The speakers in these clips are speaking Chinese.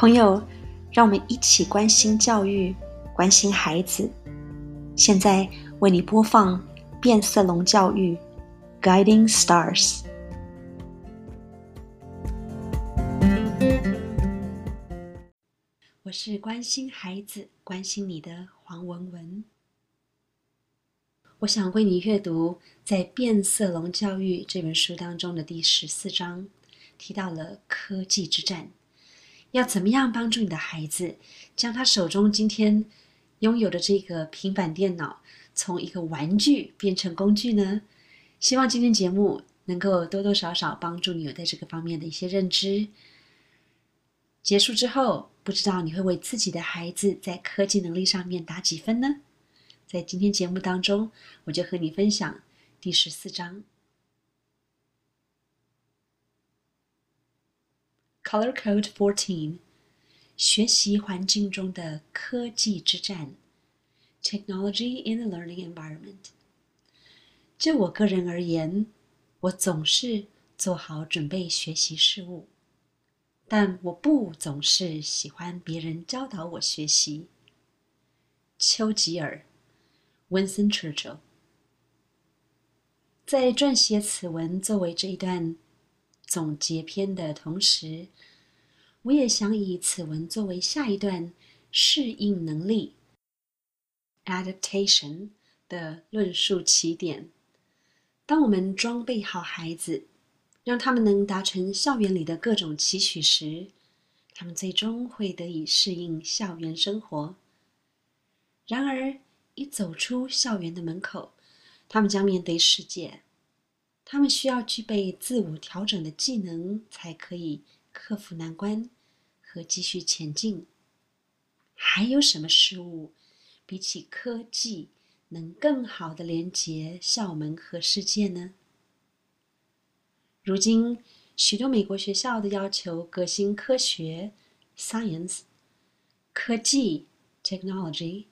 朋友，让我们一起关心教育，关心孩子。现在为你播放变色龙教育，Guiding Stars。我是关心孩子、关心你的黄文文。我想为你阅读在《变色龙教育》这本书当中的第十四章，提到了科技之战，要怎么样帮助你的孩子将他手中今天拥有的这个平板电脑，从一个玩具变成工具呢？希望今天节目能够多多少少帮助你有在这个方面的一些认知。结束之后，不知道你会为自己的孩子在科技能力上面打几分呢？在今天节目当中，我就和你分享第十四章，Color Code Fourteen，学习环境中的科技之战，Technology in the Learning Environment。就我个人而言，我总是做好准备学习事物，但我不总是喜欢别人教导我学习。丘吉尔。Winston Churchill 在撰写此文作为这一段总结篇的同时，我也想以此文作为下一段适应能力 （adaptation） 的论述起点。当我们装备好孩子，让他们能达成校园里的各种期许时，他们最终会得以适应校园生活。然而，一走出校园的门口，他们将面对世界。他们需要具备自我调整的技能，才可以克服难关和继续前进。还有什么事物比起科技能更好的连接校门和世界呢？如今，许多美国学校都要求革新科学 （science）、科技 （technology）。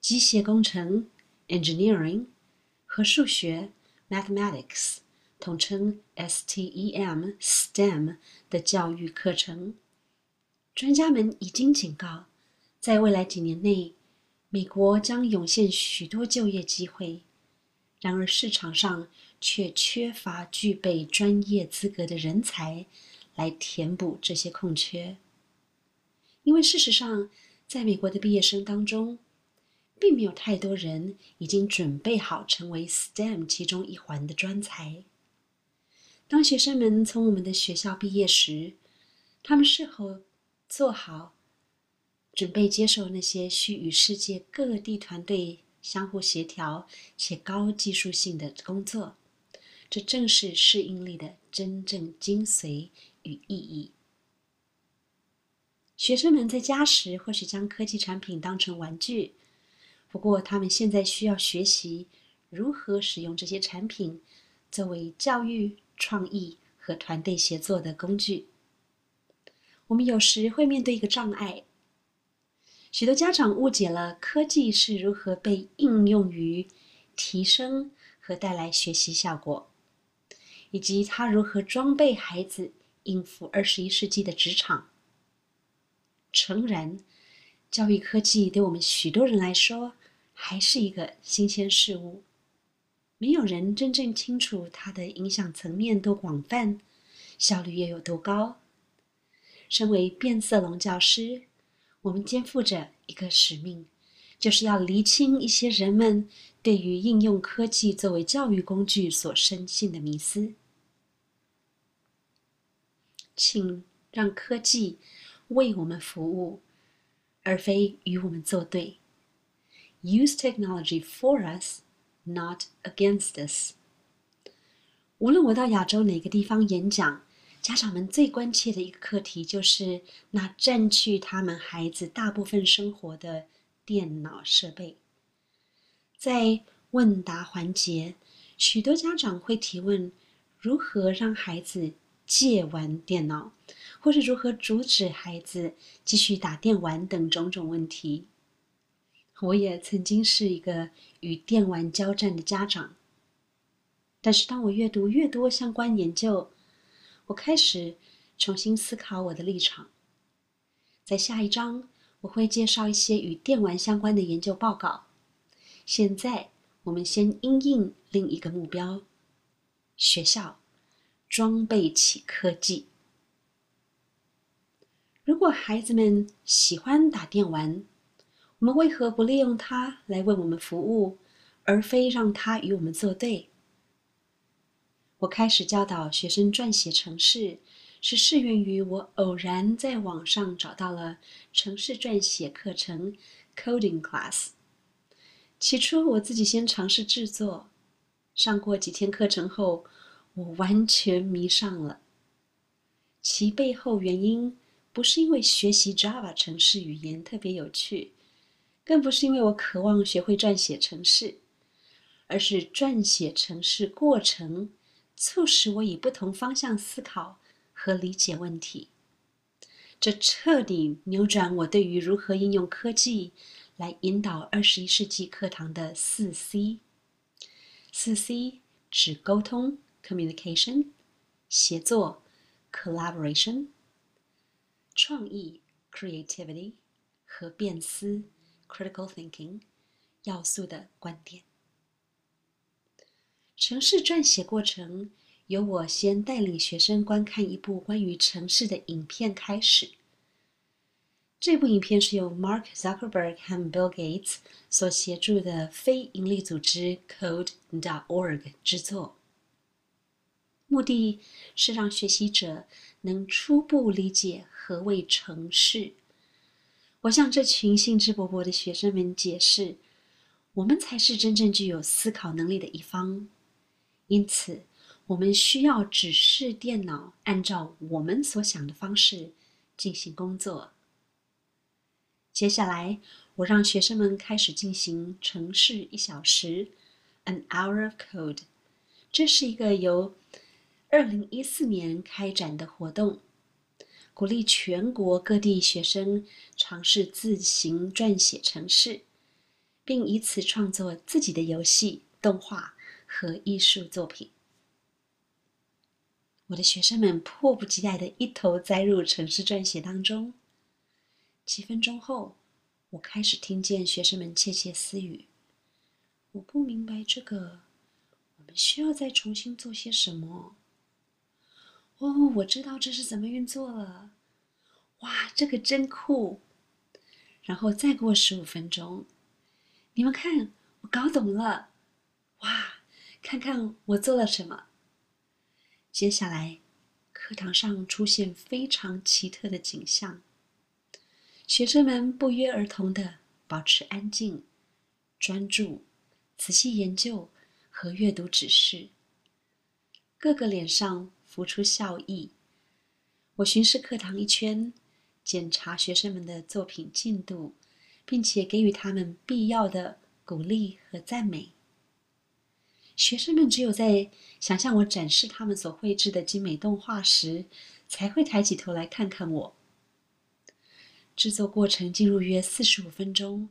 机械工程 （engineering） 和数学 （mathematics） 统称 STEM（STEM） 的教育课程。专家们已经警告，在未来几年内，美国将涌现许多就业机会。然而，市场上却缺乏具备专业资格的人才来填补这些空缺。因为事实上，在美国的毕业生当中，并没有太多人已经准备好成为 STEM 其中一环的专才。当学生们从我们的学校毕业时，他们是否做好准备接受那些需与世界各地团队相互协调且高技术性的工作？这正是适应力的真正精髓与意义。学生们在家时或许将科技产品当成玩具。不过，他们现在需要学习如何使用这些产品作为教育、创意和团队协作的工具。我们有时会面对一个障碍：许多家长误解了科技是如何被应用于提升和带来学习效果，以及它如何装备孩子应付二十一世纪的职场。诚然，教育科技对我们许多人来说，还是一个新鲜事物，没有人真正清楚它的影响层面多广泛，效率又有多高。身为变色龙教师，我们肩负着一个使命，就是要厘清一些人们对于应用科技作为教育工具所深信的迷思。请让科技为我们服务，而非与我们作对。Use technology for us, not against us. 无论我到亚洲哪个地方演讲，家长们最关切的一个课题就是那占据他们孩子大部分生活的电脑设备。在问答环节，许多家长会提问如何让孩子戒玩电脑，或是如何阻止孩子继续打电玩等种种问题。我也曾经是一个与电玩交战的家长，但是当我阅读越多相关研究，我开始重新思考我的立场。在下一章，我会介绍一些与电玩相关的研究报告。现在，我们先应应另一个目标：学校装备起科技。如果孩子们喜欢打电玩，我们为何不利用它来为我们服务，而非让它与我们作对？我开始教导学生撰写程式。是适用于我偶然在网上找到了城市撰写课程 （coding class）。起初我自己先尝试制作，上过几天课程后，我完全迷上了。其背后原因不是因为学习 Java 程式语言特别有趣，更不是因为我渴望学会撰写程式，而是撰写程式过程促使我以不同方向思考。和理解问题，这彻底扭转我对于如何应用科技来引导二十一世纪课堂的四 C。四 C 指沟通 （communication）、协作 （collaboration）、创意 （creativity） 和变思 （critical thinking） 要素的观点。城市撰写过程。由我先带领学生观看一部关于城市的影片开始。这部影片是由 Mark Zuckerberg 和 Bill Gates 所协助的非营利组织 Code.org 制作，目的是让学习者能初步理解何谓城市。我向这群兴致勃勃的学生们解释，我们才是真正具有思考能力的一方，因此。我们需要指示电脑按照我们所想的方式进行工作。接下来，我让学生们开始进行城市一小时 （An Hour of Code）。这是一个由二零一四年开展的活动，鼓励全国各地学生尝试自行撰写程式，并以此创作自己的游戏、动画和艺术作品。我的学生们迫不及待地一头栽入城市撰写当中。几分钟后，我开始听见学生们窃窃私语：“我不明白这个，我们需要再重新做些什么？”“哦，我知道这是怎么运作了。”“哇，这个真酷！”然后再过十五分钟，你们看，我搞懂了。哇，看看我做了什么。接下来，课堂上出现非常奇特的景象。学生们不约而同的保持安静、专注、仔细研究和阅读指示，各个脸上浮出笑意。我巡视课堂一圈，检查学生们的作品进度，并且给予他们必要的鼓励和赞美。学生们只有在想象我展示他们所绘制的精美动画时，才会抬起头来看看我。制作过程进入约四十五分钟，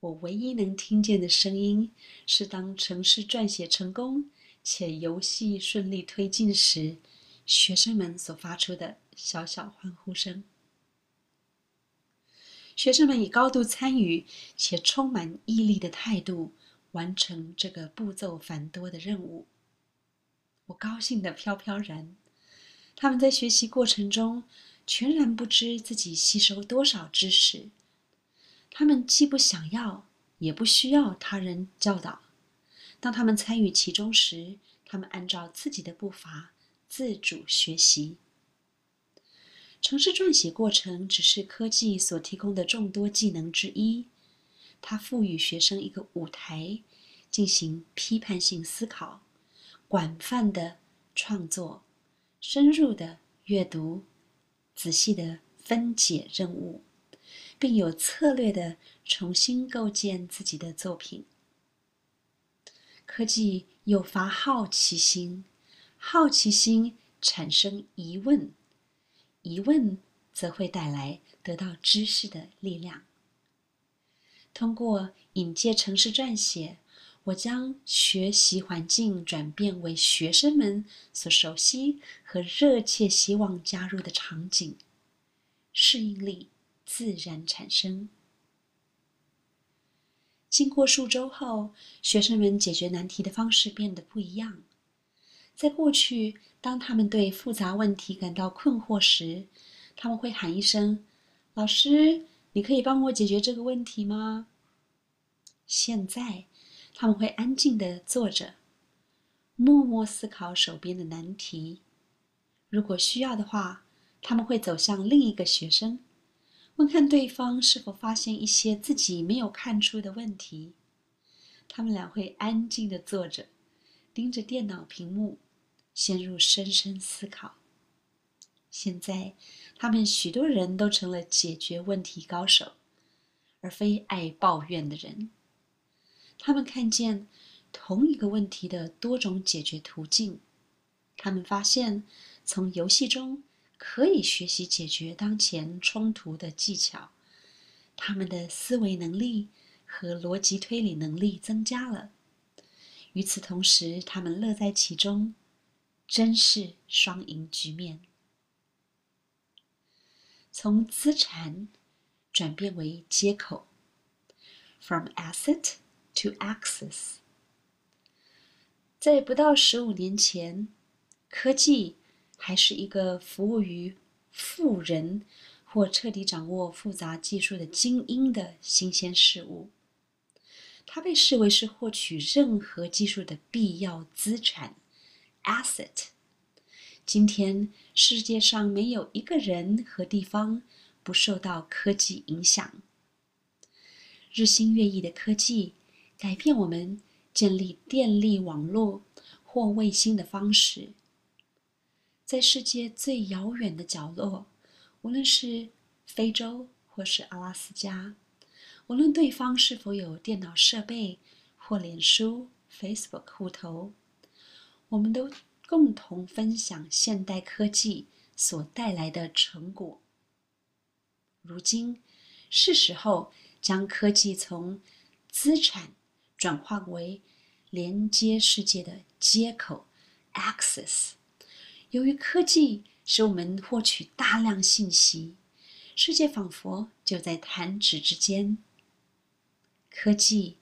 我唯一能听见的声音是当程式撰写成功且游戏顺利推进时，学生们所发出的小小欢呼声。学生们以高度参与且充满毅力的态度。完成这个步骤繁多的任务，我高兴的飘飘然。他们在学习过程中全然不知自己吸收多少知识，他们既不想要，也不需要他人教导。当他们参与其中时，他们按照自己的步伐自主学习。城市撰写过程只是科技所提供的众多技能之一。它赋予学生一个舞台，进行批判性思考、广泛的创作、深入的阅读、仔细的分解任务，并有策略的重新构建自己的作品。科技诱发好奇心，好奇心产生疑问，疑问则会带来得到知识的力量。通过引介城市撰写，我将学习环境转变为学生们所熟悉和热切希望加入的场景。适应力自然产生。经过数周后，学生们解决难题的方式变得不一样。在过去，当他们对复杂问题感到困惑时，他们会喊一声：“老师，你可以帮我解决这个问题吗？”现在，他们会安静地坐着，默默思考手边的难题。如果需要的话，他们会走向另一个学生，问看对方是否发现一些自己没有看出的问题。他们俩会安静地坐着，盯着电脑屏幕，陷入深深思考。现在，他们许多人都成了解决问题高手，而非爱抱怨的人。他们看见同一个问题的多种解决途径。他们发现，从游戏中可以学习解决当前冲突的技巧。他们的思维能力和逻辑推理能力增加了。与此同时，他们乐在其中，真是双赢局面。从资产转变为接口，from asset。To access，在不到十五年前，科技还是一个服务于富人或彻底掌握复杂技术的精英的新鲜事物。它被视为是获取任何技术的必要资产 （asset）。今天，世界上没有一个人和地方不受到科技影响。日新月异的科技。改变我们建立电力网络或卫星的方式。在世界最遥远的角落，无论是非洲或是阿拉斯加，无论对方是否有电脑设备或脸书 （Facebook） 户头，我们都共同分享现代科技所带来的成果。如今，是时候将科技从资产。转化为连接世界的接口 （access）。由于科技使我们获取大量信息，世界仿佛就在弹指之间。科技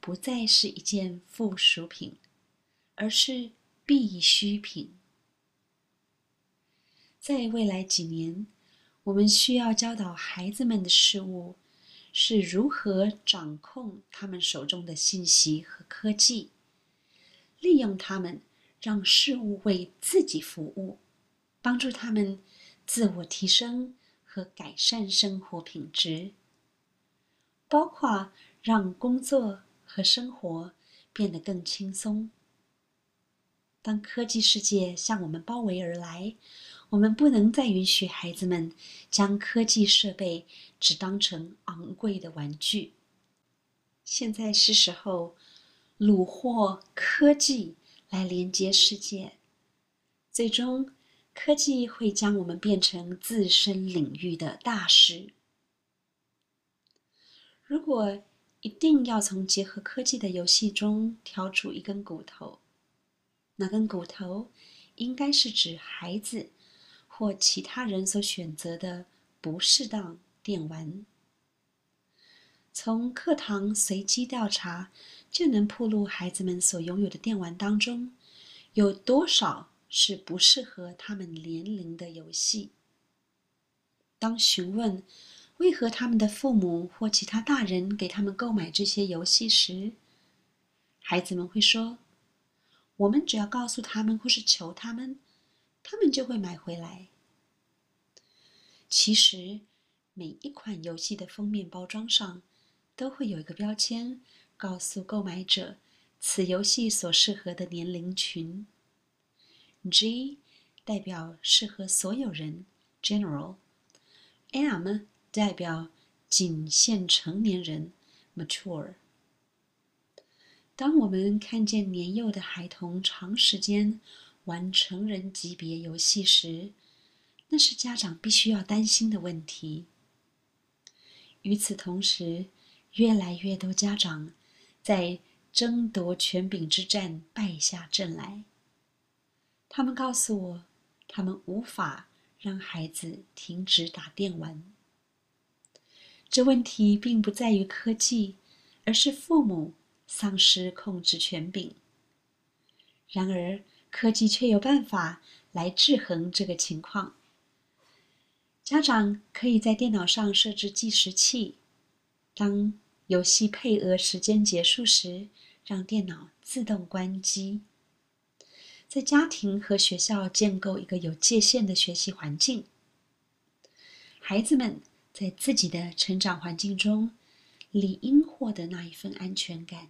不再是一件附属品，而是必需品。在未来几年，我们需要教导孩子们的事物。是如何掌控他们手中的信息和科技，利用他们让事物为自己服务，帮助他们自我提升和改善生活品质，包括让工作和生活变得更轻松。当科技世界向我们包围而来。我们不能再允许孩子们将科技设备只当成昂贵的玩具。现在是时候虏获科技来连接世界，最终科技会将我们变成自身领域的大师。如果一定要从结合科技的游戏中挑出一根骨头，那根骨头应该是指孩子。或其他人所选择的不适当电玩，从课堂随机调查就能铺露孩子们所拥有的电玩当中，有多少是不适合他们年龄的游戏。当询问为何他们的父母或其他大人给他们购买这些游戏时，孩子们会说：“我们只要告诉他们或是求他们。”他们就会买回来。其实，每一款游戏的封面包装上都会有一个标签，告诉购买者此游戏所适合的年龄群。G 代表适合所有人 （General），M 代表仅限成年人 （Mature）。当我们看见年幼的孩童长时间，玩成人级别游戏时，那是家长必须要担心的问题。与此同时，越来越多家长在争夺权柄之战败下阵来。他们告诉我，他们无法让孩子停止打电玩。这问题并不在于科技，而是父母丧失控制权柄。然而，科技却有办法来制衡这个情况。家长可以在电脑上设置计时器，当游戏配额时间结束时，让电脑自动关机。在家庭和学校建构一个有界限的学习环境，孩子们在自己的成长环境中理应获得那一份安全感。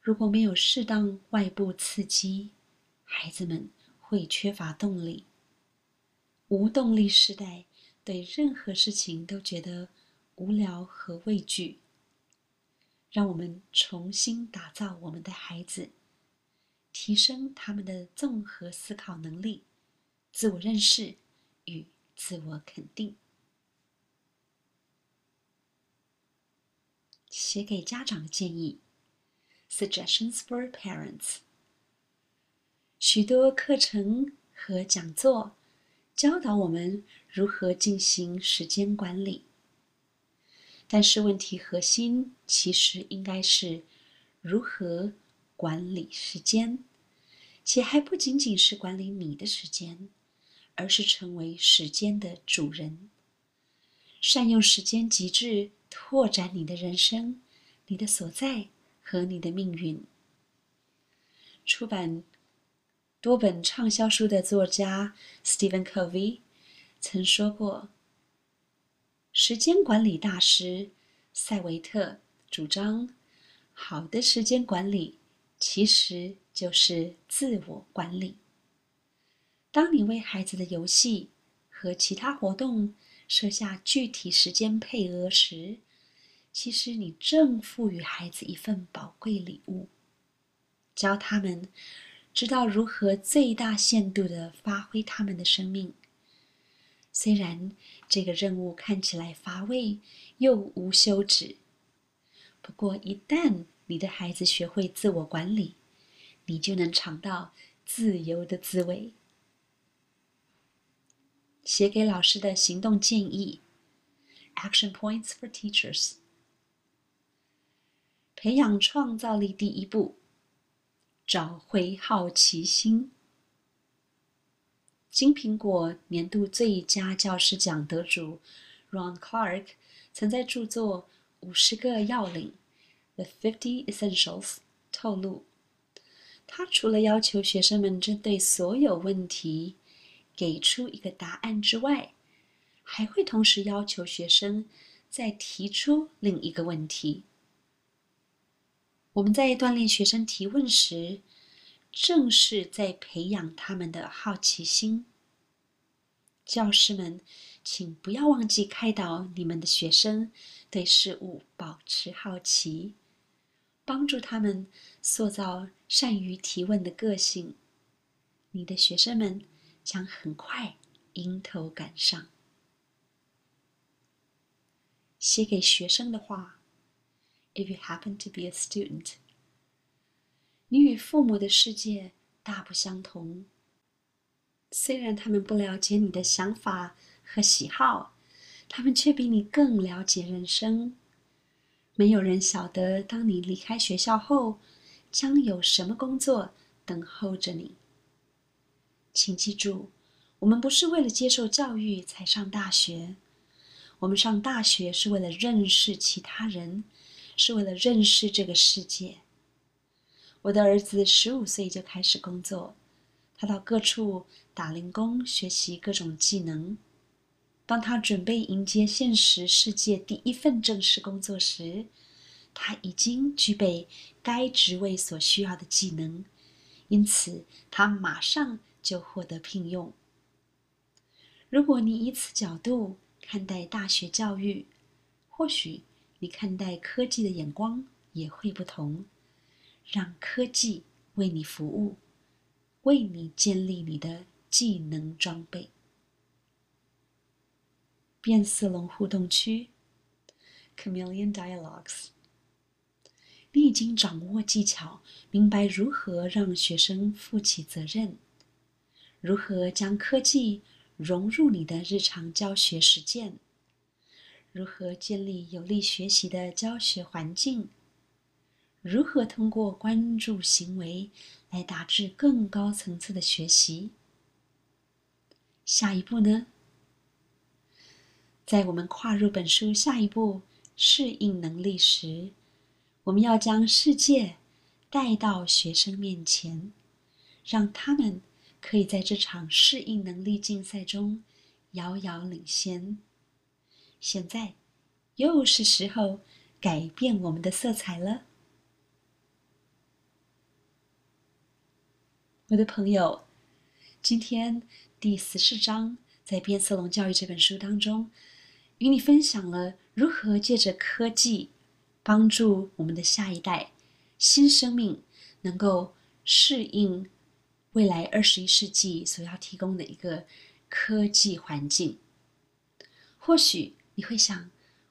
如果没有适当外部刺激，孩子们会缺乏动力。无动力时代对任何事情都觉得无聊和畏惧。让我们重新打造我们的孩子，提升他们的综合思考能力、自我认识与自我肯定。写给家长的建议。Suggestions for parents。许多课程和讲座教导我们如何进行时间管理，但是问题核心其实应该是如何管理时间，且还不仅仅是管理你的时间，而是成为时间的主人，善用时间极致拓展你的人生，你的所在。和你的命运。出版多本畅销书的作家 Stephen Covey 曾说过：“时间管理大师塞维特主张，好的时间管理其实就是自我管理。当你为孩子的游戏和其他活动设下具体时间配额时，其实你正赋予孩子一份宝贵礼物，教他们知道如何最大限度的发挥他们的生命。虽然这个任务看起来乏味又无休止，不过一旦你的孩子学会自我管理，你就能尝到自由的滋味。写给老师的行动建议：Action Points for Teachers。培养创造力第一步，找回好奇心。金苹果年度最佳教师奖得主 Ron Clark 曾在著作《五十个要领》（The Fifty Essentials） 透露，他除了要求学生们针对所有问题给出一个答案之外，还会同时要求学生再提出另一个问题。我们在锻炼学生提问时，正是在培养他们的好奇心。教师们，请不要忘记开导你们的学生对事物保持好奇，帮助他们塑造善于提问的个性。你的学生们将很快迎头赶上。写给学生的话。If you happen to be a student，你与父母的世界大不相同。虽然他们不了解你的想法和喜好，他们却比你更了解人生。没有人晓得，当你离开学校后，将有什么工作等候着你。请记住，我们不是为了接受教育才上大学，我们上大学是为了认识其他人。是为了认识这个世界。我的儿子十五岁就开始工作，他到各处打零工，学习各种技能。当他准备迎接现实世界第一份正式工作时，他已经具备该职位所需要的技能，因此他马上就获得聘用。如果你以此角度看待大学教育，或许。你看待科技的眼光也会不同，让科技为你服务，为你建立你的技能装备。变色龙互动区，Chameleon Dialogues。你已经掌握技巧，明白如何让学生负起责任，如何将科技融入你的日常教学实践。如何建立有利学习的教学环境，如何通过关注行为来达至更高层次的学习。下一步呢？在我们跨入本书下一步适应能力时，我们要将世界带到学生面前，让他们可以在这场适应能力竞赛中遥遥领先。现在，又是时候改变我们的色彩了，我的朋友。今天第十四章在《变色龙教育》这本书当中，与你分享了如何借着科技帮助我们的下一代新生命能够适应未来二十一世纪所要提供的一个科技环境。或许。你会想，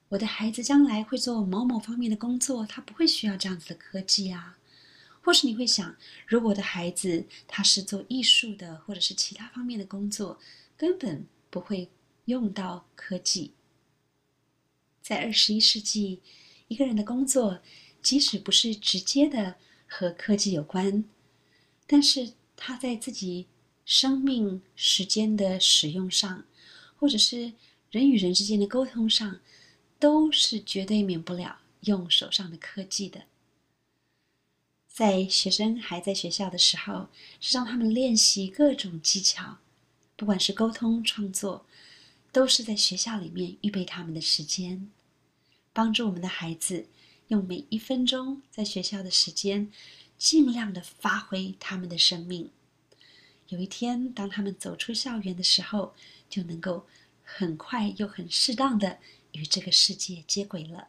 我的孩子将来会做某某方面的工作，他不会需要这样子的科技啊。或是你会想，如果我的孩子他是做艺术的，或者是其他方面的工作，根本不会用到科技。在二十一世纪，一个人的工作即使不是直接的和科技有关，但是他在自己生命时间的使用上，或者是。人与人之间的沟通上，都是绝对免不了用手上的科技的。在学生还在学校的时候，是让他们练习各种技巧，不管是沟通、创作，都是在学校里面预备他们的时间，帮助我们的孩子用每一分钟在学校的时间，尽量的发挥他们的生命。有一天，当他们走出校园的时候，就能够。很快又很适当的与这个世界接轨了。